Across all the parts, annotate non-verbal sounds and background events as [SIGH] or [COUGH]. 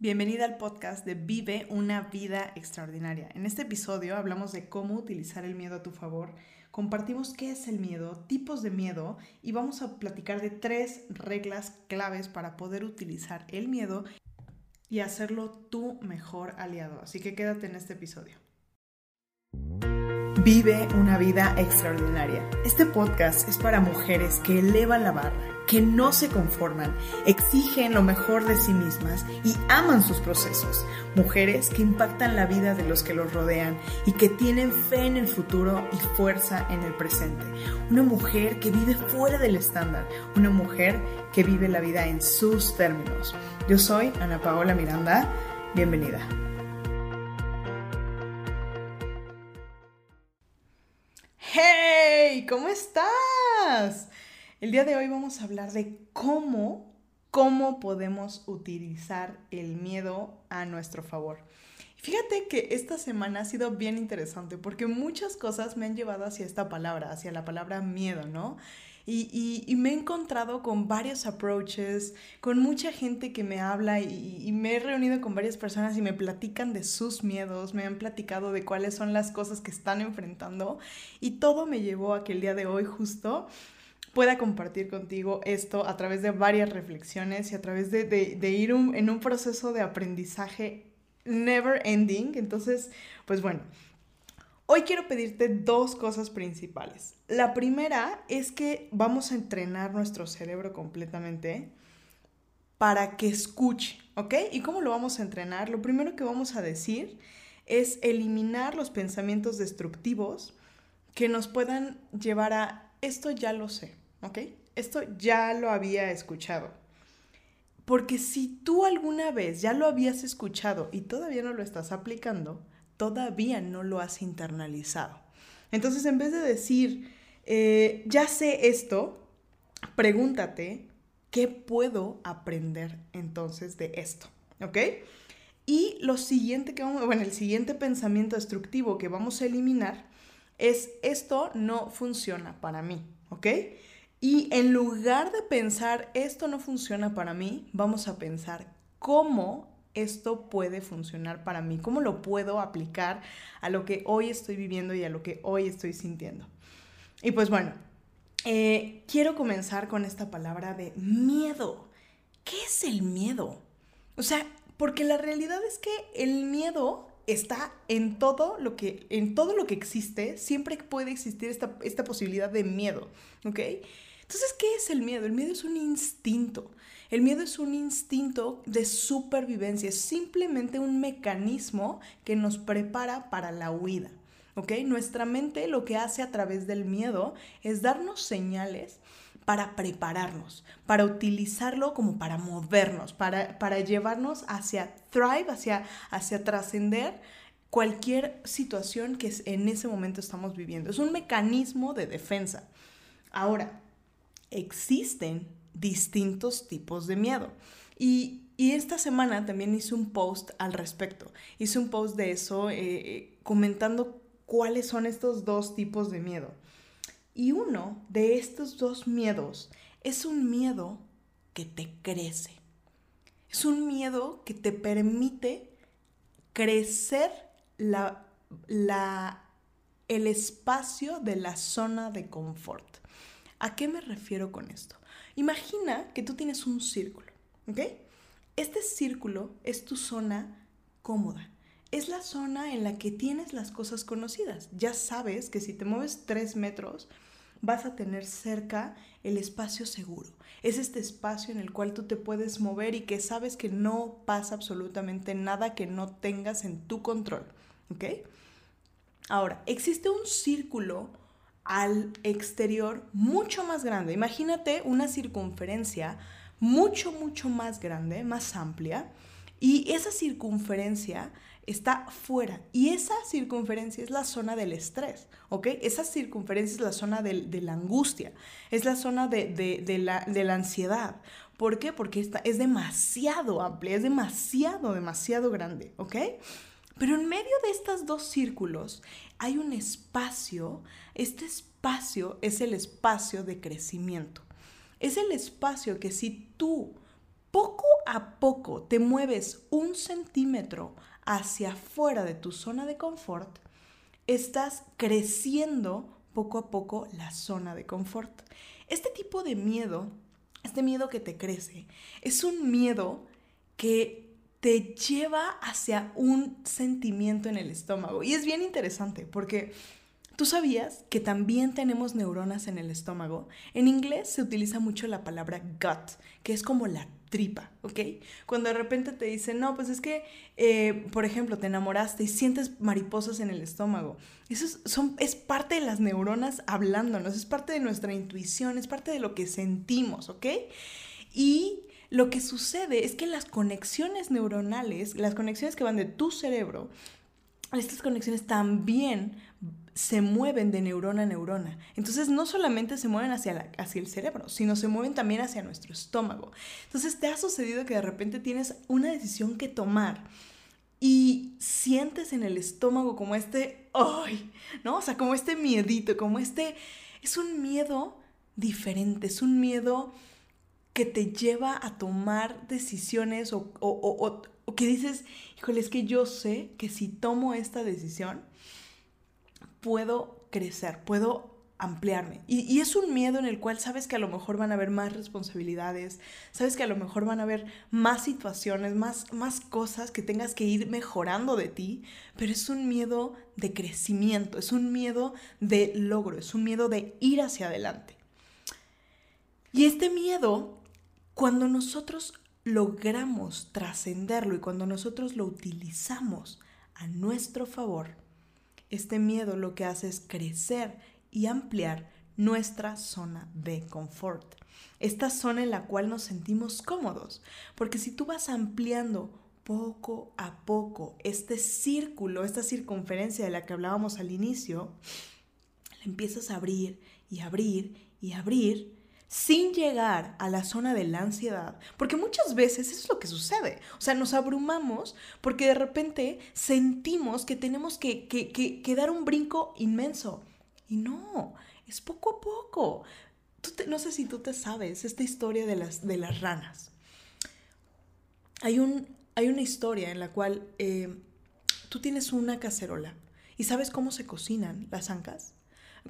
Bienvenida al podcast de Vive una vida extraordinaria. En este episodio hablamos de cómo utilizar el miedo a tu favor, compartimos qué es el miedo, tipos de miedo y vamos a platicar de tres reglas claves para poder utilizar el miedo y hacerlo tu mejor aliado. Así que quédate en este episodio. Vive una vida extraordinaria. Este podcast es para mujeres que elevan la barra que no se conforman, exigen lo mejor de sí mismas y aman sus procesos. Mujeres que impactan la vida de los que los rodean y que tienen fe en el futuro y fuerza en el presente. Una mujer que vive fuera del estándar. Una mujer que vive la vida en sus términos. Yo soy Ana Paola Miranda. Bienvenida. ¡Hey! ¿Cómo estás? El día de hoy vamos a hablar de cómo, cómo podemos utilizar el miedo a nuestro favor. Fíjate que esta semana ha sido bien interesante porque muchas cosas me han llevado hacia esta palabra, hacia la palabra miedo, ¿no? Y, me he encontrado con varios approaches, con mucha gente que me habla y, y, me he reunido con varias personas y me platican de sus miedos, me han platicado de cuáles son las cosas que están enfrentando y todo me llevó a que el día de hoy justo pueda compartir contigo esto a través de varias reflexiones y a través de, ir en un proceso de aprendizaje never ending. Entonces, pues bueno, hoy quiero pedirte dos cosas principales. La primera es que vamos a entrenar nuestro cerebro completamente para que escuche, ¿ok? ¿Y cómo lo vamos a entrenar? Lo primero que vamos a decir es eliminar los pensamientos destructivos que nos puedan llevar a esto ya lo sé. ¿Ok? Esto ya lo había escuchado. Porque si tú alguna vez ya lo habías escuchado y todavía no lo estás aplicando, todavía no lo has internalizado. Entonces, en vez de decir, eh, ya sé esto, pregúntate, ¿qué puedo aprender entonces de esto? ¿Ok? Y lo siguiente que vamos, bueno, el siguiente pensamiento destructivo que vamos a eliminar es, esto no funciona para mí, ¿ok? Y en lugar de pensar, esto no funciona para mí, vamos a pensar cómo esto puede funcionar para mí, cómo lo puedo aplicar a lo que hoy estoy viviendo y a lo que hoy estoy sintiendo. Y pues bueno, eh, quiero comenzar con esta palabra de miedo. ¿Qué es el miedo? O sea, porque la realidad es que el miedo está en todo lo que, en todo lo que existe, siempre puede existir esta, esta posibilidad de miedo, ¿ok? Entonces, ¿qué es el miedo? El miedo es un instinto. El miedo es un instinto de supervivencia, es simplemente un mecanismo que nos prepara para la huida. ¿Ok? Nuestra mente lo que hace a través del miedo es darnos señales para prepararnos, para utilizarlo como para movernos, para, para llevarnos hacia thrive, hacia, hacia trascender cualquier situación que en ese momento estamos viviendo. Es un mecanismo de defensa. Ahora, existen distintos tipos de miedo. Y, esta semana también hice un post al respecto. Hice un post de eso eh, eh, comentando cuáles son estos dos tipos de miedo. Y uno de estos dos miedos es un miedo que te crece. Es un miedo que te permite crecer la, la, el espacio de la zona de confort. ¿A qué me refiero con esto? Imagina que tú tienes un círculo, ¿ok? Este círculo es tu zona cómoda. Es la zona en la que tienes las cosas conocidas. Ya sabes que si te mueves tres metros, vas a tener cerca el espacio seguro. Es este espacio en el cual tú te puedes mover y que sabes que no pasa absolutamente nada que no tengas en tu control. ¿Ok? Ahora, existe un círculo al exterior mucho más grande. Imagínate una circunferencia mucho, mucho más grande, más amplia, y esa circunferencia está fuera. Y esa circunferencia es la zona del estrés, ¿ok? Esa circunferencia es la zona de, la angustia, es la zona de, la, de la ansiedad. ¿Por qué? Porque esta es demasiado amplia, es demasiado, demasiado grande, ¿ok? Pero en medio de estos dos círculos hay un espacio, este espacio es el espacio de crecimiento. Es el espacio que si tú poco a poco te mueves un centímetro hacia afuera de tu zona de confort, estás creciendo poco a poco la zona de confort. Este tipo de miedo, este miedo que te crece, es un miedo que te lleva hacia un sentimiento en el estómago. Y es bien interesante porque ¿Tú sabías que también tenemos neuronas en el estómago? En inglés se utiliza mucho la palabra gut, que es como la tripa, ¿ok? Cuando de repente te dicen, no, pues es que, eh, por ejemplo, te enamoraste y sientes mariposas en el estómago. Eso es, son, es parte de las neuronas hablándonos, es parte de nuestra intuición, es parte de lo que sentimos, ¿ok? Y lo que sucede es que las conexiones neuronales, las conexiones que van de tu cerebro, estas conexiones también se mueven de neurona a neurona. Entonces no solamente se mueven hacia, hacia el cerebro, sino se mueven también hacia nuestro estómago. Entonces te ha sucedido que de repente tienes una decisión que tomar y sientes en el estómago como este, ¡ay! ¿No? O sea, como este miedito, como este, es un miedo diferente, es un miedo que te lleva a tomar decisiones o, o, o que dices, híjole, es que yo sé que si tomo esta decisión, puedo crecer, puedo ampliarme. Y, es un miedo en el cual sabes que a lo mejor van a haber más responsabilidades, sabes que a lo mejor van a haber más situaciones, más, más cosas que tengas que ir mejorando de ti, pero es un miedo de crecimiento, es un miedo de logro, es un miedo de ir hacia adelante. Y este miedo, cuando nosotros logramos trascenderlo y cuando nosotros lo utilizamos a nuestro favor, este miedo lo que hace es crecer y ampliar nuestra zona de confort. Esta zona en la cual nos sentimos cómodos. Porque si tú vas ampliando poco a poco este círculo, esta circunferencia de la que hablábamos al inicio, la empiezas a abrir y abrir y abrir sin llegar a la zona de la ansiedad, porque muchas veces eso es lo que sucede, o sea, nos abrumamos porque de repente sentimos que tenemos que, que, dar un brinco inmenso. Y no, es poco a poco. no sé si tú te sabes esta historia de las, de las ranas. Hay, un, hay una historia en la cual eh, tú tienes una cacerola y sabes cómo se cocinan las ancas,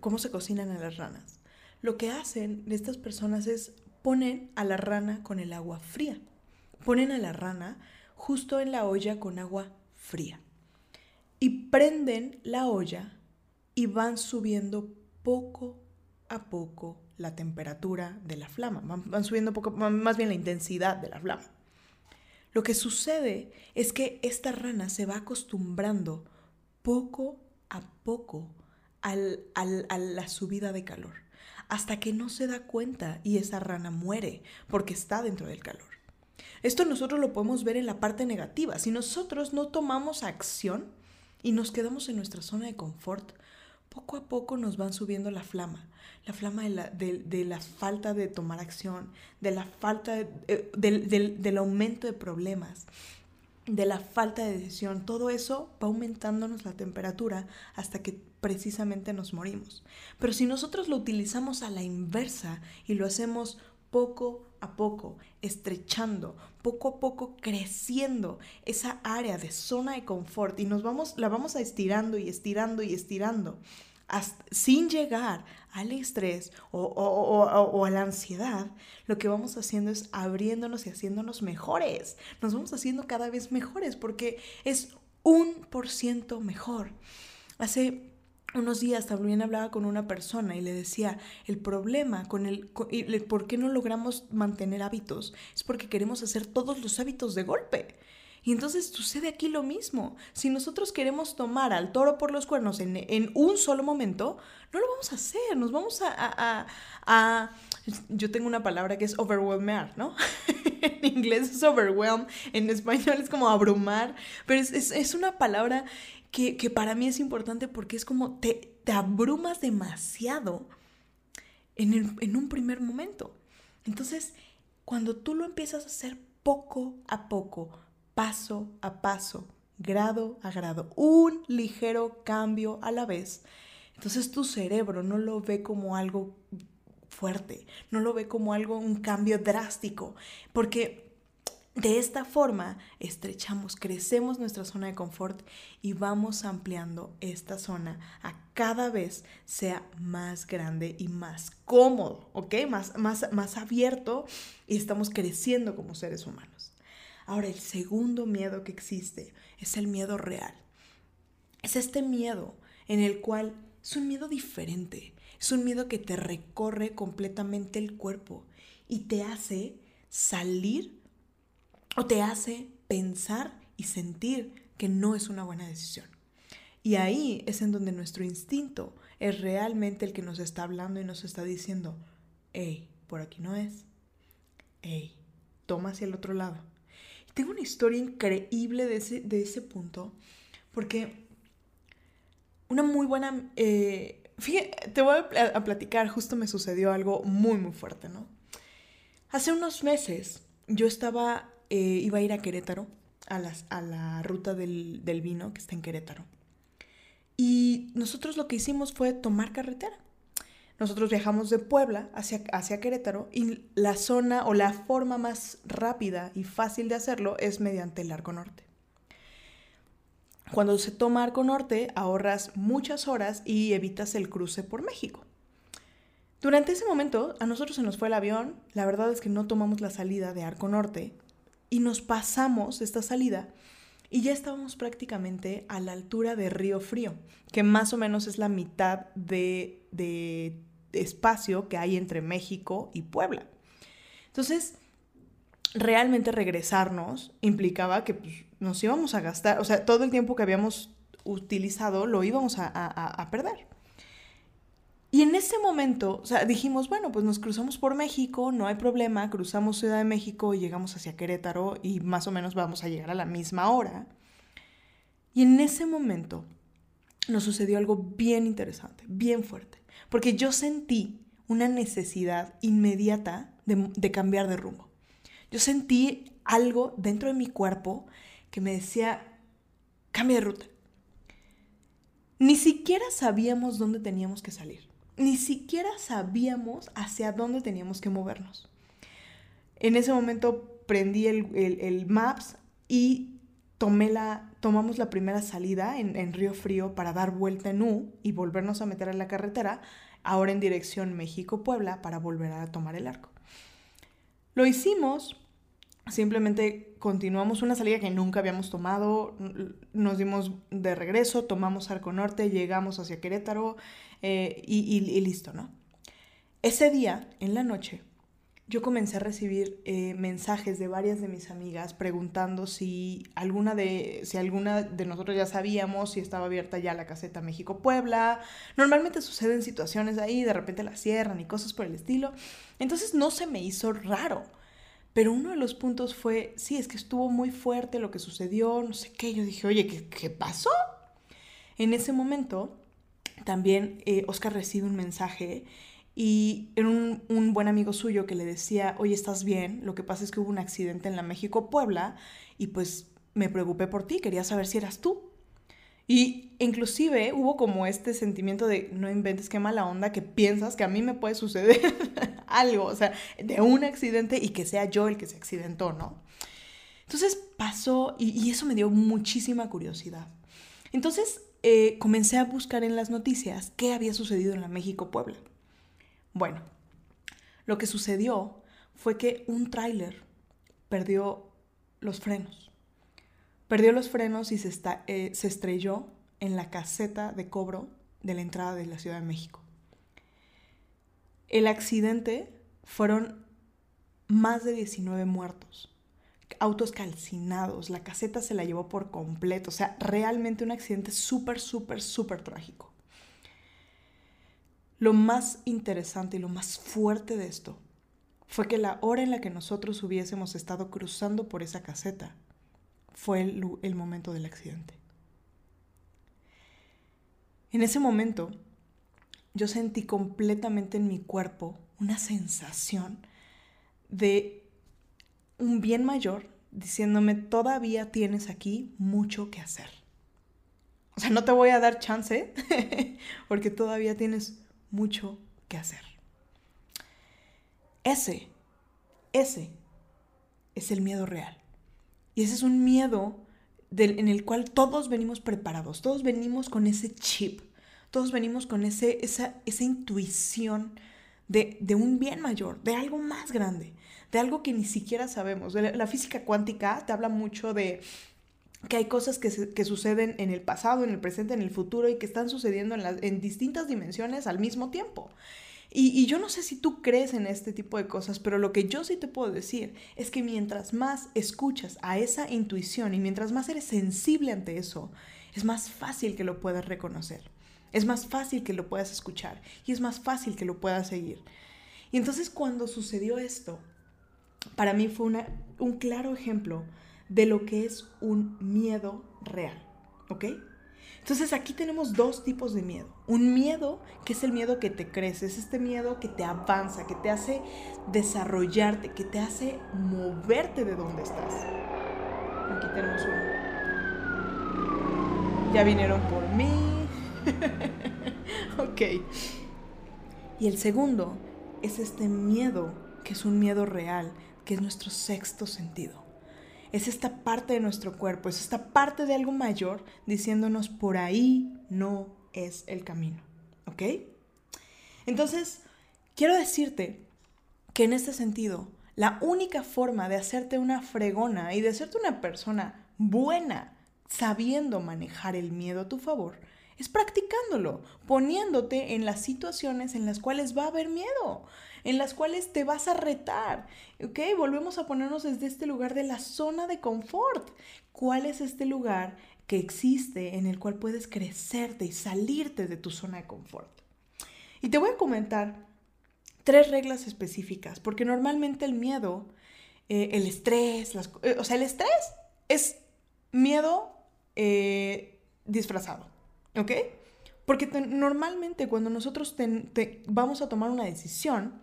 cómo se cocinan a las ranas lo que hacen estas personas es ponen a la rana con el agua fría. Ponen a la rana justo en la olla con agua fría. Y prenden la olla y van subiendo poco a poco la temperatura de la flama. Van, subiendo poco, más bien la intensidad de la flama. Lo que sucede es que esta rana se va acostumbrando poco a poco a la subida de calor hasta que no se da cuenta y esa rana muere porque está dentro del calor. Esto nosotros lo podemos ver en la parte negativa. Si nosotros no tomamos acción y nos quedamos en nuestra zona de confort, poco a poco nos van subiendo la flama, la flama de la, falta de tomar acción, de la falta eh, del aumento de problemas, de la falta de decisión, todo eso va aumentándonos la temperatura hasta que precisamente nos morimos. Pero si nosotros lo utilizamos a la inversa y lo hacemos poco a poco, estrechando, poco a poco creciendo esa área de zona de confort y nos vamos, la vamos a estirando y estirando y estirando sin llegar al estrés o, a la ansiedad, lo que vamos haciendo es abriéndonos y haciéndonos mejores. Nos vamos haciendo cada vez mejores porque es un por ciento mejor. Hace unos días también hablaba con una persona y le decía, el problema con el, por qué no logramos mantener hábitos es porque queremos hacer todos los hábitos de golpe. Y entonces sucede aquí lo mismo. Si nosotros queremos tomar al toro por los cuernos en, un solo momento, no lo vamos a hacer. Nos vamos a... yo tengo una palabra que es overwhelmar, ¿no? [LAUGHS] en inglés es overwhelm, en español es como abrumar, pero es, una palabra que, para mí es importante porque es como te, te abrumas demasiado en, en un primer momento. Entonces, cuando tú lo empiezas a hacer poco a poco, paso a paso, grado a grado, un ligero cambio a la vez. Entonces tu cerebro no lo ve como algo fuerte, no lo ve como algo, un cambio drástico, porque De esta forma estrechamos, crecemos nuestra zona de confort y vamos ampliando esta zona a cada vez sea más grande y más cómodo, ¿ok? Más, más, más abierto y estamos creciendo como seres humanos. Ahora, el segundo miedo que existe es el miedo real. Es este miedo en el cual es un miedo diferente, es un miedo que te recorre completamente el cuerpo y te hace salir o te hace pensar y sentir que no es una buena decisión. Y ahí es en donde nuestro instinto es realmente el que nos está hablando y nos está diciendo, hey, por aquí no es. Hey, toma hacia el otro lado. Tengo una historia increíble de ese, de ese punto, porque una muy buena... Eh, fíjate, te voy a platicar, justo me sucedió algo muy, muy fuerte, ¿no? Hace unos meses yo estaba eh, iba a ir a Querétaro, a, a la ruta del, vino que está en Querétaro. Y nosotros lo que hicimos fue tomar carretera. Nosotros viajamos de Puebla hacia, hacia Querétaro y la zona o la forma más rápida y fácil de hacerlo es mediante el Arco Norte. Cuando se toma Arco Norte ahorras muchas horas y evitas el cruce por México. Durante ese momento a nosotros se nos fue el avión, la verdad es que no tomamos la salida de Arco Norte y nos pasamos esta salida y ya estábamos prácticamente a la altura de Río Frío, que más o menos es la mitad de, de, espacio que hay entre México y Puebla. Entonces, realmente regresarnos implicaba que pues, nos íbamos a gastar, o sea, todo el tiempo que habíamos utilizado lo íbamos a, a perder. Y en ese momento, o sea, dijimos, bueno, pues nos cruzamos por México, no hay problema, cruzamos Ciudad de México y llegamos hacia Querétaro y más o menos vamos a llegar a la misma hora. Y en ese momento nos sucedió algo bien interesante, bien fuerte, porque yo sentí una necesidad inmediata de, cambiar de rumbo. Yo sentí algo dentro de mi cuerpo que me decía, cambia de ruta. Ni siquiera sabíamos dónde teníamos que salir ni siquiera sabíamos hacia dónde teníamos que movernos. En ese momento prendí el, Maps y tomé la, tomamos la primera salida en, en, Río Frío para dar vuelta en U y volvernos a meter en la carretera, ahora en dirección México-Puebla para volver a tomar el arco. Lo hicimos, simplemente continuamos una salida que nunca habíamos tomado, nos dimos de regreso, tomamos Arco Norte, llegamos hacia Querétaro eh, y, listo, ¿no? Ese día, en la noche, yo comencé a recibir eh, mensajes de varias de mis amigas preguntando si alguna, de, si alguna de nosotros ya sabíamos si estaba abierta ya la caseta México-Puebla. Normalmente suceden situaciones ahí, de repente la cierran y cosas por el estilo. Entonces no se me hizo raro. Pero uno de los puntos fue, sí, es que estuvo muy fuerte lo que sucedió, no sé qué. Yo dije, oye, ¿qué, qué pasó? En ese momento, también eh, Oscar recibe un mensaje y era un, buen amigo suyo que le decía, oye, ¿estás bien? Lo que pasa es que hubo un accidente en la México-Puebla y pues me preocupé por ti, quería saber si eras tú. Y inclusive hubo como este sentimiento de no inventes qué mala onda que piensas que a mí me puede suceder [LAUGHS] algo, o sea, de un accidente y que sea yo el que se accidentó, ¿no? Entonces pasó y, eso me dio muchísima curiosidad. Entonces eh, comencé a buscar en las noticias qué había sucedido en la México-Puebla. Bueno, lo que sucedió fue que un tráiler perdió los frenos Perdió los frenos y se, eh, se estrelló en la caseta de cobro de la entrada de la Ciudad de México. El accidente fueron más de 19 muertos, autos calcinados, la caseta se la llevó por completo, o sea, realmente un accidente súper, súper, súper trágico. Lo más interesante y lo más fuerte de esto fue que la hora en la que nosotros hubiésemos estado cruzando por esa caseta fue el, momento del accidente. En ese momento yo sentí completamente en mi cuerpo una sensación de un bien mayor diciéndome, todavía tienes aquí mucho que hacer. O sea, no te voy a dar chance [LAUGHS] porque todavía tienes mucho que hacer. Ese, ese es el miedo real. Y ese es un miedo en el cual todos venimos preparados, todos venimos con ese chip, todos venimos con ese, esa, esa intuición de, de, un bien mayor, de algo más grande, de algo que ni siquiera sabemos. La física cuántica te habla mucho de que hay cosas que, suceden en el pasado, en el presente, en el futuro y que están sucediendo en, distintas dimensiones al mismo tiempo. Y, yo no sé si tú crees en este tipo de cosas, pero lo que yo sí te puedo decir es que mientras más escuchas a esa intuición y mientras más eres sensible ante eso, es más fácil que lo puedas reconocer. Es más fácil que lo puedas escuchar y es más fácil que lo puedas seguir. Y entonces cuando sucedió esto, para mí fue un claro ejemplo de lo que es un miedo real, ¿ok? Entonces aquí tenemos dos tipos de miedo. Un miedo que es el miedo que te crece, es este miedo que te avanza, que te hace desarrollarte, que te hace moverte de donde estás. Aquí tenemos uno. Ya vinieron por mí. [LAUGHS] ok. Y el segundo es este miedo, que es un miedo real, que es nuestro sexto sentido es esta parte de nuestro cuerpo, es esta parte de algo mayor diciéndonos por ahí no es el camino. ¿Ok? Entonces, quiero decirte que en este sentido, la única forma de hacerte una fregona y de hacerte una persona buena sabiendo manejar el miedo a tu favor es practicándolo, poniéndote en las situaciones en las cuales va a haber miedo, en las cuales te vas a retar. ¿Ok? Volvemos a ponernos desde este lugar de la zona de confort. ¿Cuál es este lugar que existe en el cual puedes crecerte y salirte de tu zona de confort? Y te voy a comentar tres reglas específicas, porque normalmente el miedo, eh, el estrés, eh, o sea, el estrés es miedo eh, disfrazado, ¿ok? Porque normalmente cuando nosotros vamos a tomar una decisión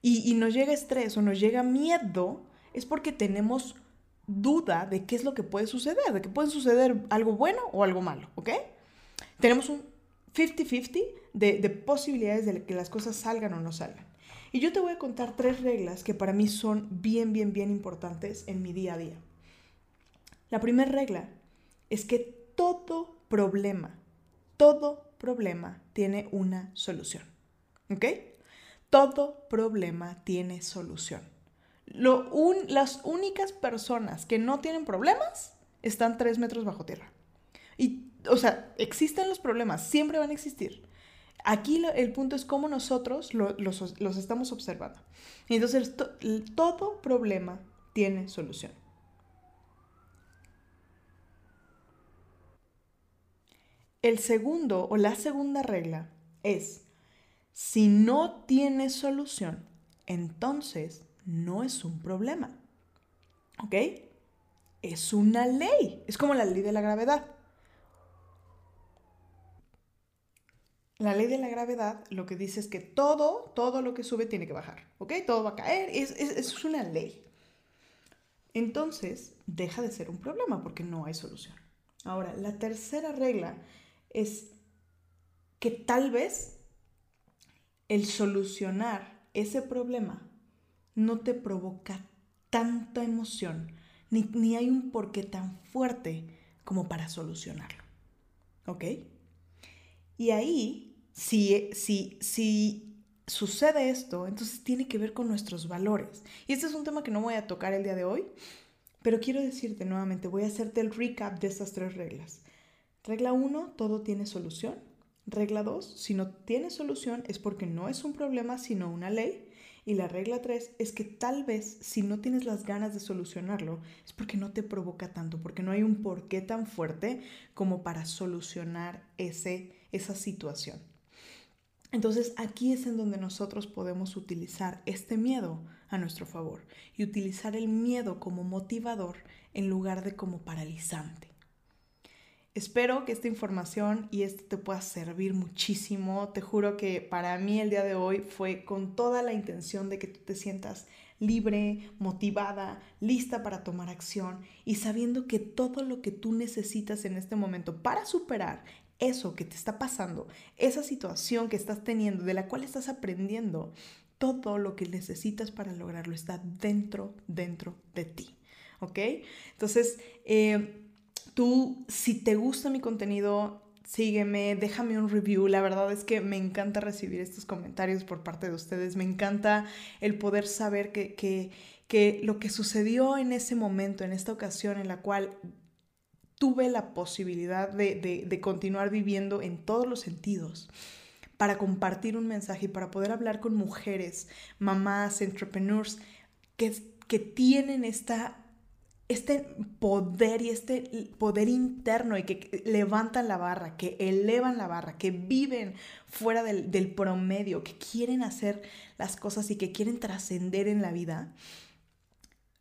y, nos llega estrés o nos llega miedo, es porque tenemos duda de qué es lo que puede suceder, de que puede suceder algo bueno o algo malo, ¿ok? Tenemos un 50-50 de, de posibilidades de que las cosas salgan o no salgan. Y yo te voy a contar tres reglas que para mí son bien, bien, bien importantes en mi día a día. La primera regla es que todo problema, todo problema tiene una solución. ¿Ok? Todo problema tiene solución. Lo las únicas personas que no tienen problemas están tres metros bajo tierra. Y, o sea, existen los problemas, siempre van a existir. Aquí el punto es cómo nosotros los, estamos observando. Entonces, todo problema tiene solución. El segundo o la segunda regla es, si no tiene solución, entonces no es un problema. ¿Ok? Es una ley. Es como la ley de la gravedad. La ley de la gravedad lo que dice es que todo, todo lo que sube tiene que bajar. ¿Ok? Todo va a caer. Es, es una ley. Entonces, deja de ser un problema porque no hay solución. Ahora, la tercera regla es que tal vez el solucionar ese problema no te provoca tanta emoción, ni, hay un porqué tan fuerte como para solucionarlo. ¿Ok? Y ahí, si, si, si sucede esto, entonces tiene que ver con nuestros valores. Y este es un tema que no voy a tocar el día de hoy, pero quiero decirte nuevamente, voy a hacerte el recap de estas tres reglas. Regla 1, todo tiene solución. Regla 2, si no tiene solución es porque no es un problema, sino una ley. Y la regla 3 es que tal vez si no tienes las ganas de solucionarlo es porque no te provoca tanto, porque no hay un porqué tan fuerte como para solucionar ese, esa situación. Entonces aquí es en donde nosotros podemos utilizar este miedo a nuestro favor y utilizar el miedo como motivador en lugar de como paralizante. Espero que esta información y esto te pueda servir muchísimo. Te juro que para mí el día de hoy fue con toda la intención de que tú te sientas libre, motivada, lista para tomar acción y sabiendo que todo lo que tú necesitas en este momento para superar eso que te está pasando, esa situación que estás teniendo, de la cual estás aprendiendo, todo lo que necesitas para lograrlo está dentro, dentro de ti. ¿ok? Entonces, eh, tú, si te gusta mi contenido, sígueme, déjame un review. La verdad es que me encanta recibir estos comentarios por parte de ustedes. Me encanta el poder saber que, que, que lo que sucedió en ese momento, en esta ocasión en la cual tuve la posibilidad de, de, de continuar viviendo en todos los sentidos para compartir un mensaje y para poder hablar con mujeres, mamás, entrepreneurs que, que tienen esta este poder y este poder interno y que levantan la barra, que elevan la barra, que viven fuera del, promedio, que quieren hacer las cosas y que quieren trascender en la vida,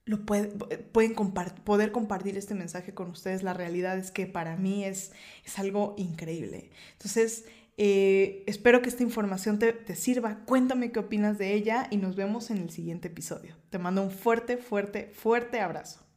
lo pueden poder compartir este mensaje con ustedes. La realidad es que para mí es, es algo increíble. Entonces, eh, espero que esta información te, te sirva. Cuéntame qué opinas de ella y nos vemos en el siguiente episodio. Te mando un fuerte, fuerte, fuerte abrazo.